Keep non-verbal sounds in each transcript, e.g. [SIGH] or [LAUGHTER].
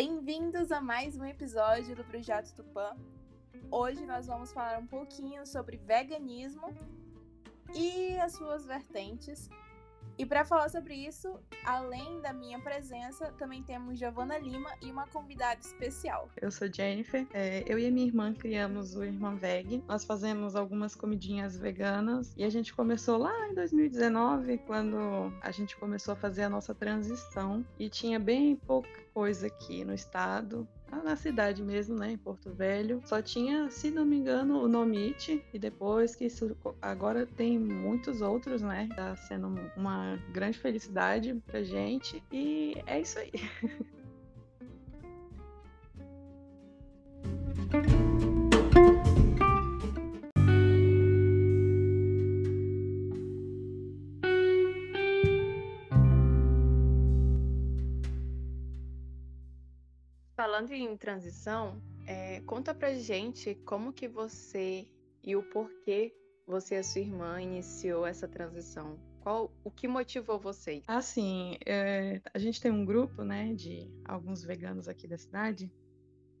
Bem-vindos a mais um episódio do Projeto Tupã. Hoje nós vamos falar um pouquinho sobre veganismo e as suas vertentes. E para falar sobre isso, além da minha presença, também temos Giovana Lima e uma convidada especial. Eu sou Jennifer. É, eu e a minha irmã criamos o Irmã Veg. Nós fazemos algumas comidinhas veganas e a gente começou lá em 2019, quando a gente começou a fazer a nossa transição e tinha bem pouca coisa aqui no estado na cidade mesmo, né, em Porto Velho. Só tinha, se não me engano, o Nomite e depois que isso agora tem muitos outros, né? Tá sendo uma grande felicidade pra gente e é isso aí. [LAUGHS] Falando em transição, é, conta pra gente como que você e o porquê você e a sua irmã iniciou essa transição. Qual, o que motivou vocês? Assim, é, a gente tem um grupo, né, de alguns veganos aqui da cidade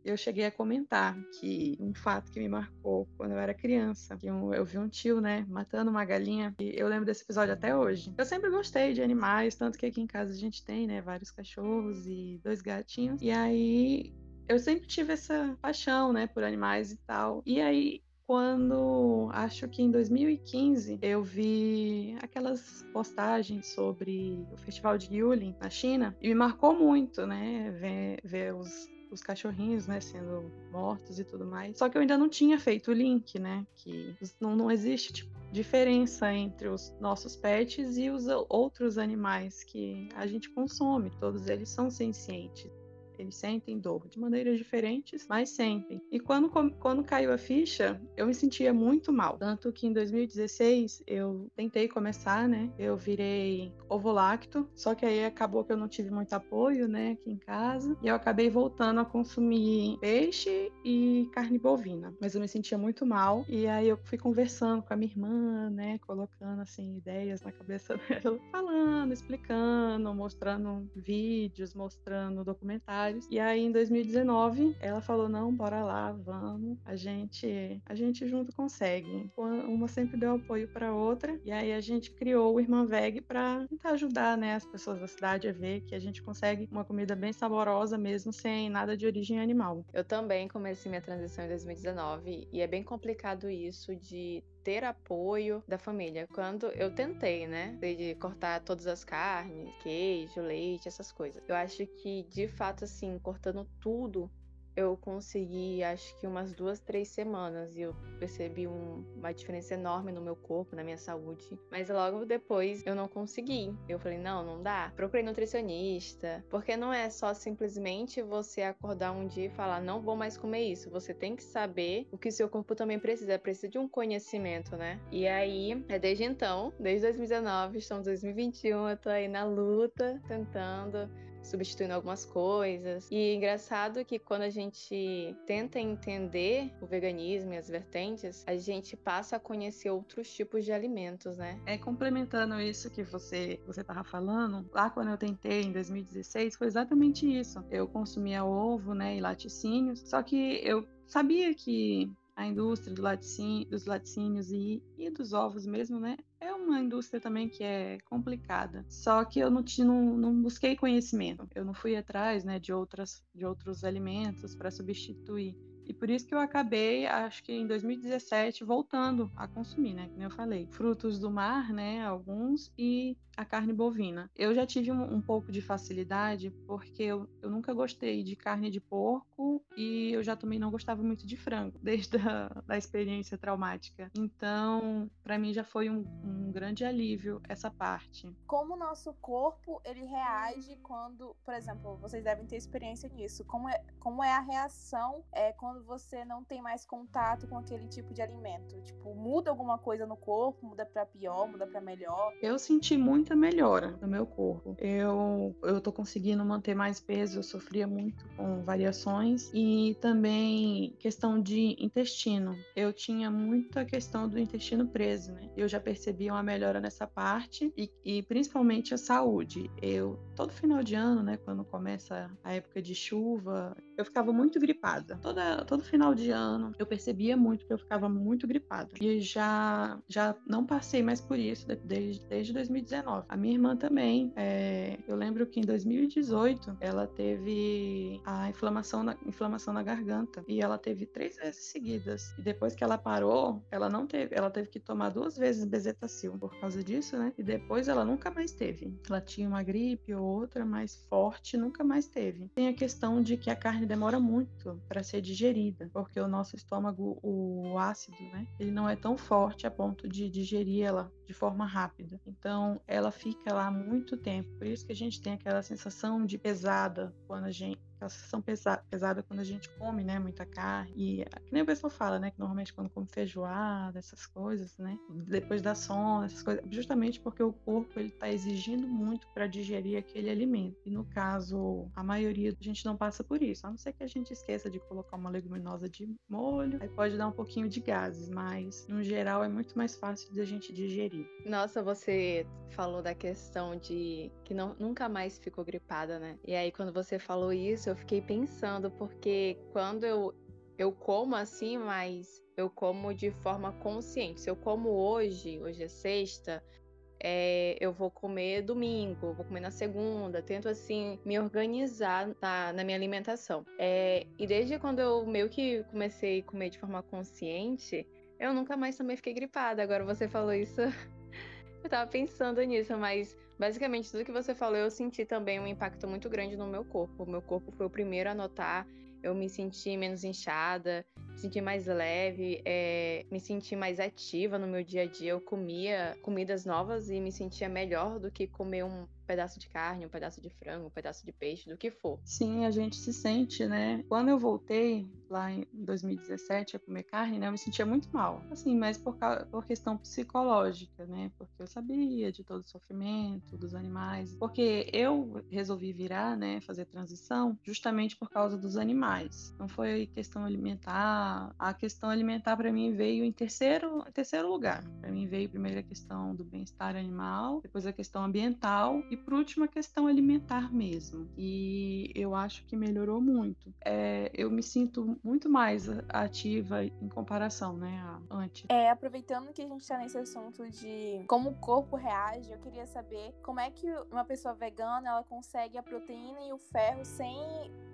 eu cheguei a comentar que um fato que me marcou quando eu era criança, que eu, eu, vi um tio, né, matando uma galinha, e eu lembro desse episódio até hoje. Eu sempre gostei de animais, tanto que aqui em casa a gente tem, né, vários cachorros e dois gatinhos. E aí eu sempre tive essa paixão, né, por animais e tal. E aí quando acho que em 2015 eu vi aquelas postagens sobre o festival de Yulin na China e me marcou muito, né, ver, ver os os cachorrinhos, né, sendo mortos e tudo mais. Só que eu ainda não tinha feito o link, né, que não, não existe tipo, diferença entre os nossos pets e os outros animais que a gente consome. Todos eles são sencientes. Eles sentem dor de maneiras diferentes, mas sentem. E quando, quando caiu a ficha, eu me sentia muito mal. Tanto que em 2016 eu tentei começar, né? Eu virei ovolacto, só que aí acabou que eu não tive muito apoio, né, aqui em casa. E eu acabei voltando a consumir peixe e carne bovina. Mas eu me sentia muito mal. E aí eu fui conversando com a minha irmã, né? Colocando assim ideias na cabeça [LAUGHS] dela, falando, explicando, mostrando vídeos, mostrando documentários e aí em 2019 ela falou: "Não, bora lá, vamos. A gente a gente junto consegue". Uma sempre deu apoio para outra e aí a gente criou o Irmã Veg para tentar ajudar, né, as pessoas da cidade a ver que a gente consegue uma comida bem saborosa mesmo sem nada de origem animal. Eu também comecei minha transição em 2019 e é bem complicado isso de ter apoio da família. Quando eu tentei, né, de cortar todas as carnes, queijo, leite, essas coisas. Eu acho que, de fato, assim, cortando tudo, eu consegui, acho que umas duas, três semanas, e eu percebi um, uma diferença enorme no meu corpo, na minha saúde. Mas logo depois eu não consegui. Eu falei, não, não dá. Procurei nutricionista, porque não é só simplesmente você acordar um dia e falar, não vou mais comer isso. Você tem que saber o que seu corpo também precisa, precisa de um conhecimento, né? E aí, é desde então, desde 2019, estamos em 2021, eu tô aí na luta, tentando substituindo algumas coisas. E engraçado que quando a gente tenta entender o veganismo e as vertentes, a gente passa a conhecer outros tipos de alimentos, né? É complementando isso que você você tava falando, lá quando eu tentei em 2016, foi exatamente isso. Eu consumia ovo, né, e laticínios, só que eu sabia que a indústria do laticínio, dos laticínios e, e dos ovos mesmo, né? É uma indústria também que é complicada. Só que eu não, não, não busquei conhecimento. Eu não fui atrás né, de, outras, de outros alimentos para substituir. E por isso que eu acabei, acho que em 2017, voltando a consumir, né? Como eu falei, frutos do mar, né? Alguns, e a carne bovina. Eu já tive um, um pouco de facilidade porque eu, eu, nunca gostei de carne de porco e eu já também não gostava muito de frango, [LAUGHS] desde a da experiência traumática. Então, para mim já foi um, um, grande alívio essa parte. Como o nosso corpo ele reage quando, por exemplo, vocês devem ter experiência nisso. Como é, como é a reação é, quando você não tem mais contato com aquele tipo de alimento? Tipo, muda alguma coisa no corpo? Muda para pior? Muda para melhor? Eu senti muito muita melhora no meu corpo. Eu, eu tô conseguindo manter mais peso, eu sofria muito com variações e também questão de intestino. Eu tinha muita questão do intestino preso, né? Eu já percebi uma melhora nessa parte e, e principalmente a saúde. Eu, todo final de ano, né, quando começa a época de chuva, eu ficava muito gripada. Toda, todo final de ano eu percebia muito que eu ficava muito gripada. E já, já não passei mais por isso desde, desde 2019. A minha irmã também. É, eu lembro que em 2018 ela teve a inflamação na, inflamação na garganta e ela teve três vezes seguidas. E depois que ela parou, ela não teve, ela teve que tomar duas vezes bezetacil por causa disso, né? E depois ela nunca mais teve. Ela tinha uma gripe ou outra mais forte, nunca mais teve. Tem a questão de que a carne demora muito para ser digerida, porque o nosso estômago, o ácido, né? Ele não é tão forte a ponto de digerir ela de forma rápida. Então, ela fica lá muito tempo. Por isso que a gente tem aquela sensação de pesada quando a gente aquela sensação pesa pesada quando a gente come, né, muita carne. E que nem o pessoal fala, né, que normalmente quando come feijoada, essas coisas, né, depois da sono, essas coisas, justamente porque o corpo ele tá exigindo muito para digerir aquele alimento. E no caso, a maioria a gente não passa por isso, a não ser que a gente esqueça de colocar uma leguminosa de molho, aí pode dar um pouquinho de gases, mas no geral é muito mais fácil de a gente digerir. Nossa, você falou da questão de que não, nunca mais ficou gripada, né? E aí quando você falou isso, eu fiquei pensando, porque quando eu, eu como assim, mas eu como de forma consciente. Se eu como hoje, hoje é sexta, é, eu vou comer domingo, vou comer na segunda, tento assim me organizar na, na minha alimentação. É, e desde quando eu meio que comecei a comer de forma consciente, eu nunca mais também fiquei gripada. Agora você falou isso, [LAUGHS] eu tava pensando nisso, mas Basicamente, tudo que você falou, eu senti também um impacto muito grande no meu corpo. O meu corpo foi o primeiro a notar. Eu me senti menos inchada, me senti mais leve, é, me senti mais ativa no meu dia a dia. Eu comia comidas novas e me sentia melhor do que comer um pedaço de carne, um pedaço de frango, um pedaço de peixe, do que for. Sim, a gente se sente, né? Quando eu voltei lá em 2017 a comer carne, né, eu me sentia muito mal. Assim, mas por, por questão psicológica, né? Porque eu sabia de todo o sofrimento dos animais. Porque eu resolvi virar, né, fazer transição justamente por causa dos animais. Não foi questão alimentar. A questão alimentar para mim veio em terceiro, terceiro lugar. Para mim veio primeiro a questão do bem-estar animal, depois a questão ambiental e por último, a questão alimentar mesmo. E eu acho que melhorou muito. É, eu me sinto muito mais ativa em comparação, né, a antes. É, aproveitando que a gente está nesse assunto de como o corpo reage, eu queria saber como é que uma pessoa vegana ela consegue a proteína e o ferro sem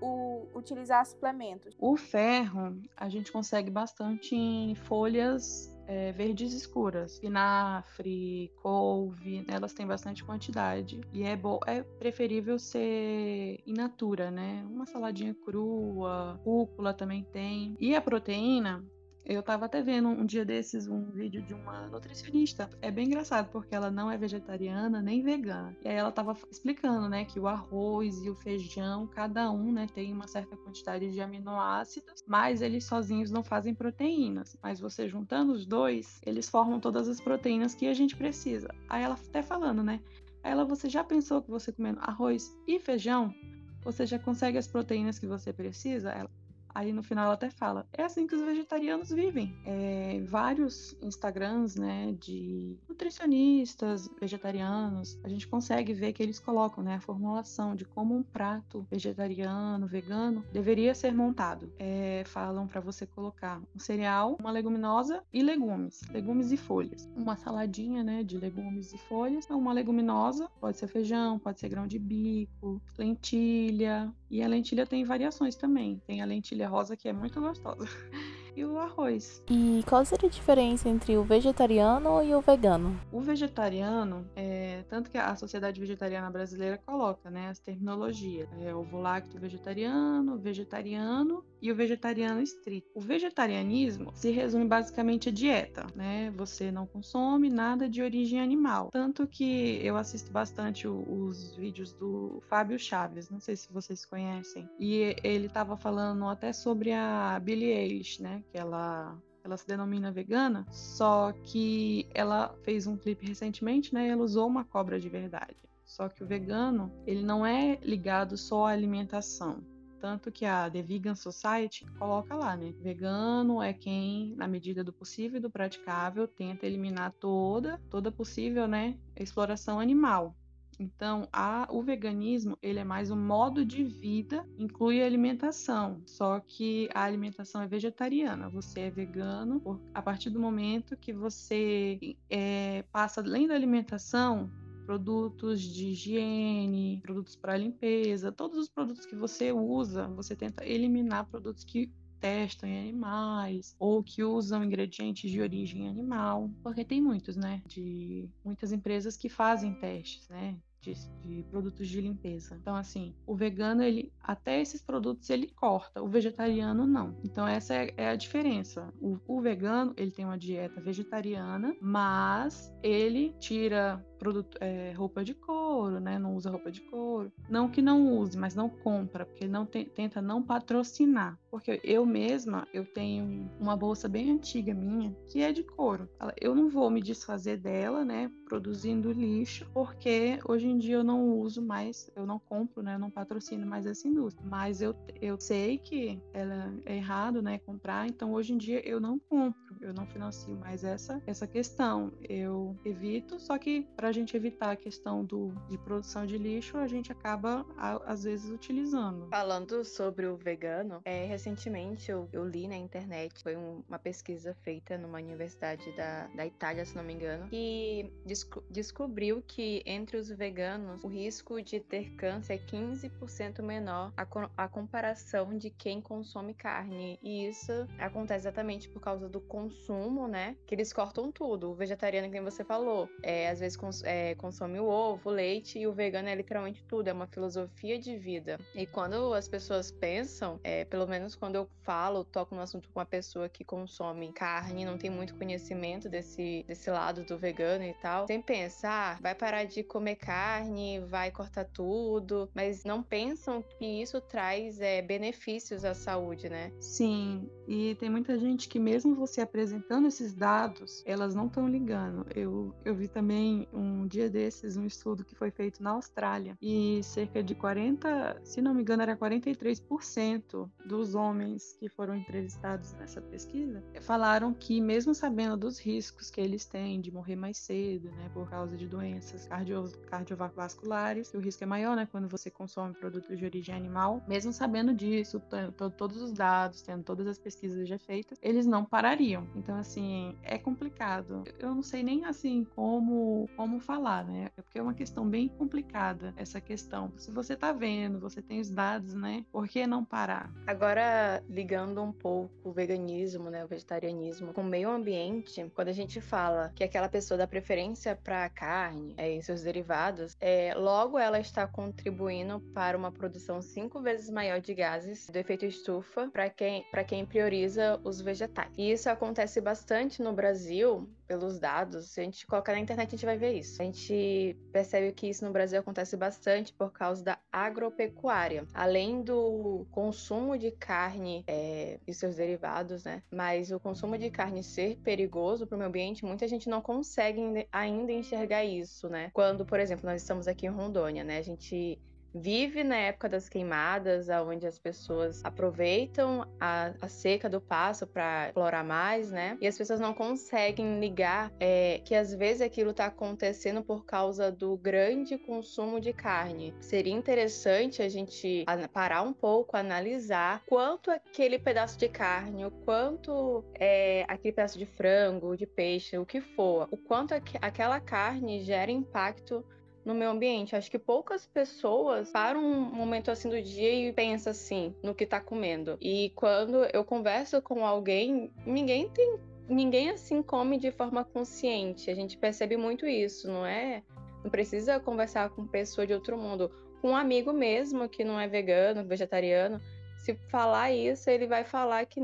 o, utilizar suplementos. O ferro a gente consegue bastante em folhas é, verdes escuras, espinafre, couve, né, elas têm bastante quantidade e é é preferível ser in natura, né? Uma saladinha crua, cúpula também tem. E a proteína, eu tava até vendo um dia desses um vídeo de uma nutricionista. É bem engraçado, porque ela não é vegetariana nem vegana. E aí ela tava explicando, né, que o arroz e o feijão, cada um, né, tem uma certa quantidade de aminoácidos, mas eles sozinhos não fazem proteínas. Mas você juntando os dois, eles formam todas as proteínas que a gente precisa. Aí ela até falando, né? Aí ela, você já pensou que você comendo arroz e feijão, você já consegue as proteínas que você precisa? Ela, Aí no final ela até fala: é assim que os vegetarianos vivem. É, vários Instagrams, né, de nutricionistas vegetarianos, a gente consegue ver que eles colocam, né, a formulação de como um prato vegetariano, vegano deveria ser montado. É, falam para você colocar um cereal, uma leguminosa e legumes, legumes e folhas. Uma saladinha, né, de legumes e folhas. Uma leguminosa, pode ser feijão, pode ser grão de bico, lentilha. E a lentilha tem variações também. Tem a lentilha rosa que é muito gostosa. [LAUGHS] e o arroz. E qual seria a diferença entre o vegetariano e o vegano? O vegetariano, é, tanto que a Sociedade Vegetariana Brasileira coloca, né, as terminologias. É ovo lacto vegetariano, vegetariano e o vegetariano estrito. O vegetarianismo se resume basicamente a dieta, né? Você não consome nada de origem animal. Tanto que eu assisto bastante os vídeos do Fábio Chaves, não sei se vocês conhecem. E ele estava falando até sobre a Billie Eilish, né? que ela ela se denomina vegana, só que ela fez um clipe recentemente, né? E ela usou uma cobra de verdade. Só que o vegano, ele não é ligado só à alimentação. Tanto que a The Vegan Society coloca lá, né? Vegano é quem, na medida do possível e do praticável, tenta eliminar toda, toda possível, né, exploração animal. Então, a, o veganismo ele é mais um modo de vida, inclui alimentação. Só que a alimentação é vegetariana. Você é vegano por, a partir do momento que você é, passa além da alimentação produtos de higiene, produtos para limpeza, todos os produtos que você usa, você tenta eliminar produtos que testam em animais ou que usam ingredientes de origem animal, porque tem muitos, né, de muitas empresas que fazem testes, né, de, de, produtos de limpeza. Então, assim, o vegano, ele até esses produtos ele corta, o vegetariano não. Então, essa é, é a diferença. O, o, vegano, ele tem uma dieta vegetariana, mas ele tira produto, é, roupa de couro, né? Não usa roupa de couro. Não que não use, mas não compra, porque não te, tenta não patrocinar. Porque eu mesma, eu tenho uma bolsa bem antiga minha, que é de couro. Eu não vou me desfazer dela, né? Produzindo lixo, porque hoje em dia eu não uso mais, eu não compro, né? Eu não patrocino mais essa indústria. Mas eu, eu sei que ela é errado, né? Comprar, então hoje em dia eu não compro, eu não financio mais essa, essa questão. Eu evito, só que para a gente evitar a questão do, de produção de lixo, a gente acaba, às vezes, utilizando. Falando sobre o vegano, é, recentemente eu, eu li na internet, foi um, uma pesquisa feita numa universidade da, da Itália, se não me engano, que desco descobriu que entre os veganos o risco de ter câncer é 15% menor a, a comparação de quem consome carne. E isso acontece exatamente por causa do consumo, né? Que eles cortam tudo. O vegetariano, que você falou, é, às vezes cons é, consome o ovo, o leite, e o vegano é literalmente tudo, é uma filosofia de vida. E quando as pessoas pensam, é, pelo menos quando eu falo, toco no assunto com uma pessoa que consome carne, não tem muito conhecimento desse, desse lado do vegano e tal, sem pensar, ah, vai parar de comer carne, vai cortar tudo, mas não pensam que isso traz é, benefícios à saúde, né? Sim, e tem muita gente que mesmo você apresentando esses dados, elas não estão ligando. Eu, eu vi também um dia desses um estudo que foi feito na Austrália e cerca de 40, se não me engano, era 43% dos homens que foram entrevistados nessa pesquisa falaram que mesmo sabendo dos riscos que eles têm de morrer mais cedo, né, por causa de doenças cardio, cardiovasculares, o risco é maior, né, quando você consome produtos de origem animal, mesmo sabendo disso, tendo todos os dados, tendo todas as pesquisas já feitas, eles não parariam. Então, assim, é complicado. Eu não sei nem assim como como falar, né? É porque é uma questão bem complicada essa questão. Se você tá vendo, você tem os dados, né? Por que não parar? Agora, ligando um pouco o veganismo, né, o vegetarianismo com o meio ambiente, quando a gente fala que aquela pessoa dá preferência para carne é, e seus derivados, é, logo ela está contribuindo para uma produção cinco vezes maior de gases do efeito estufa para quem, quem prioriza os vegetais. E isso acontece bastante no Brasil, pelos dados, se a gente colocar na internet, a gente vai ver isso. A gente percebe que isso no Brasil acontece bastante por causa da agropecuária. Além do consumo de carne é, e seus derivados, né? Mas o consumo de carne ser perigoso para o meio ambiente, muita gente não consegue ainda enxergar isso, né? Quando, por exemplo, nós estamos aqui em Rondônia, né? A gente vive na época das queimadas, onde as pessoas aproveitam a, a seca do passo para explorar mais, né? E as pessoas não conseguem ligar é, que às vezes aquilo está acontecendo por causa do grande consumo de carne. Seria interessante a gente parar um pouco, analisar quanto aquele pedaço de carne, o quanto é, aquele pedaço de frango, de peixe, o que for, o quanto aqu aquela carne gera impacto no meio ambiente. Acho que poucas pessoas param um momento assim do dia e pensam assim no que tá comendo. E quando eu converso com alguém, ninguém tem. Ninguém assim come de forma consciente. A gente percebe muito isso, não é? Não precisa conversar com pessoa de outro mundo. Com um amigo mesmo que não é vegano, vegetariano, se falar isso, ele vai falar que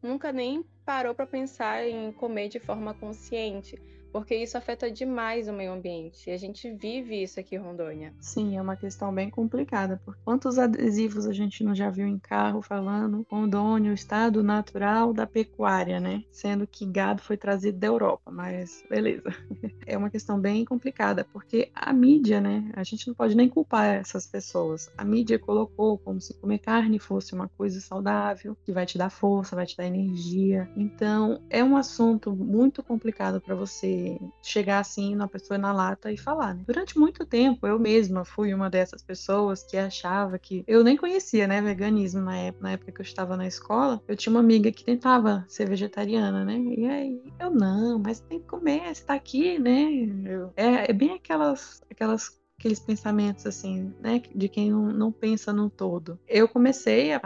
nunca nem parou para pensar em comer de forma consciente porque isso afeta demais o meio ambiente. E a gente vive isso aqui em Rondônia. Sim, é uma questão bem complicada. Por quantos adesivos a gente não já viu em carro falando Rondônia, o estado natural da pecuária, né? Sendo que gado foi trazido da Europa, mas beleza. [LAUGHS] É uma questão bem complicada, porque a mídia, né? A gente não pode nem culpar essas pessoas. A mídia colocou como se comer carne fosse uma coisa saudável, que vai te dar força, vai te dar energia. Então, é um assunto muito complicado para você chegar assim na pessoa na lata e falar, né? Durante muito tempo, eu mesma fui uma dessas pessoas que achava que eu nem conhecia, né, veganismo na época, na época que eu estava na escola. Eu tinha uma amiga que tentava ser vegetariana, né? E aí eu não, mas tem que comer, você tá aqui, né? Eu, é, é bem aquelas aquelas aqueles pensamentos assim, né, de quem não, pensa no todo. Eu comecei a,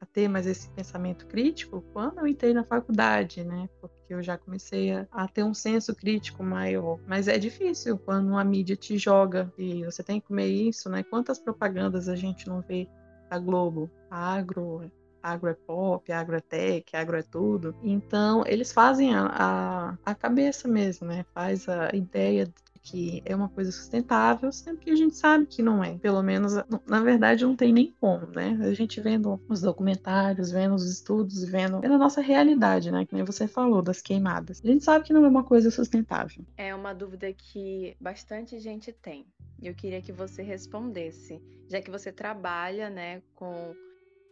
a, ter mais esse pensamento crítico quando eu entrei na faculdade, né, porque eu já comecei a, a, ter um senso crítico maior. Mas é difícil quando uma mídia te joga e você tem que comer isso, né? Quantas propagandas a gente não vê da Globo? Agro, agro é pop, agro é tech, agro é tudo. Então, eles fazem a, a, a, cabeça mesmo, né? Faz a ideia que é uma coisa sustentável, sendo que a gente sabe que não é. Pelo menos, na verdade, não tem nem como, né? A gente vendo os documentários, vendo os estudos, vendo, vendo a nossa realidade, né? Que nem você falou, das queimadas. A gente sabe que não é uma coisa sustentável. É uma dúvida que bastante gente tem. Eu queria que você respondesse, já que você trabalha, né, com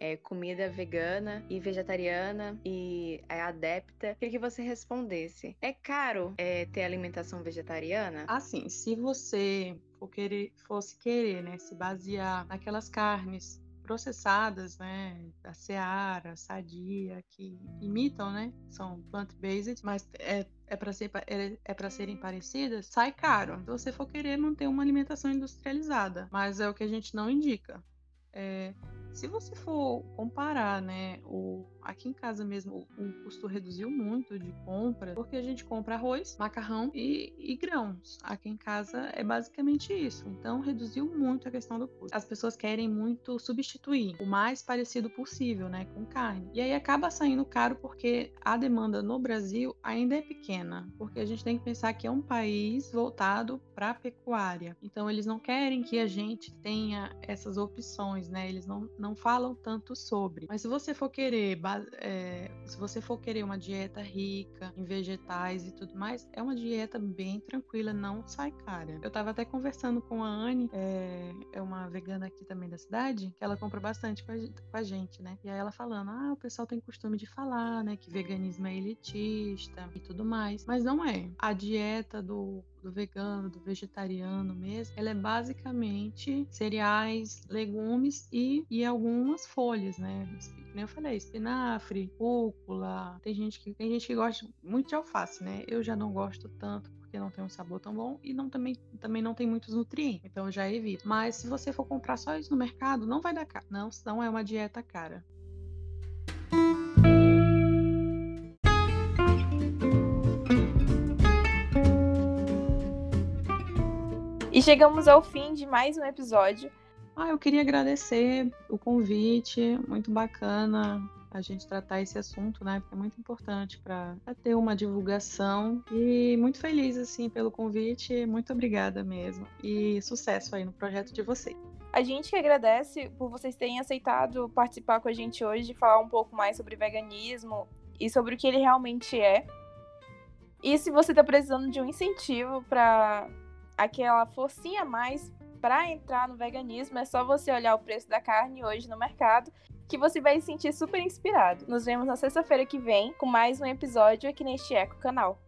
é, comida vegana e vegetariana e é adepta, queria que você respondesse. É caro é, ter alimentação vegetariana? Assim, se você for querer, fosse querer, né, se basear naquelas carnes processadas, né, da Seara, Sadia, que imitam, né, são plant-based, mas é, é para ser, é, é serem parecidas, sai caro. Se você for querer manter uma alimentação industrializada, mas é o que a gente não indica. É, se você for comparar, né, o, aqui em casa mesmo o custo reduziu muito de compra, porque a gente compra arroz, macarrão e, e, grãos. Aqui em casa é basicamente isso. Então reduziu muito a questão do custo. As pessoas querem muito substituir o mais parecido possível, né, com carne. E aí acaba saindo caro porque a demanda no Brasil ainda é pequena, porque a gente tem que pensar que é um país voltado para a pecuária. Então eles não querem que a gente tenha essas opções, né? Eles não, não falam tanto sobre. Mas se você for querer é, se você for querer uma dieta rica em vegetais e tudo mais, é uma dieta bem tranquila, não sai cara. Eu tava até conversando com a Anne, é, é uma vegana aqui também da cidade, que ela compra bastante com a, com a, gente, né? E aí ela falando, ah, o pessoal tem costume de falar, né, que veganismo é elitista e tudo mais. Mas não é. A dieta do do vegano, do vegetariano mesmo, ela é basicamente cereais, legumes e, e algumas folhas, né? Nem eu falei, espinafre, rúcula. Tem gente que tem gente que gosta muito de alface, né? Eu já não gosto tanto porque não tem um sabor tão bom e não também, também não tem muitos nutrientes, então eu já evito. Mas se você for comprar só isso no mercado, não vai dar caro. Não, não é uma dieta cara. E chegamos ao fim de mais um episódio. Ah, eu queria agradecer o convite, muito bacana a gente tratar esse assunto, né? Porque é muito importante para ter uma divulgação e muito feliz assim pelo convite, muito obrigada mesmo e sucesso aí no projeto de vocês. A gente que agradece por vocês terem aceitado participar com a gente hoje, falar um pouco mais sobre veganismo e sobre o que ele realmente é. E se você está precisando de um incentivo para aquela forcinha a mais para entrar no veganismo, é só você olhar o preço da carne hoje no mercado que você vai se sentir super inspirado. Nos vemos na sexta-feira que vem com mais um episódio aqui neste Eco Canal.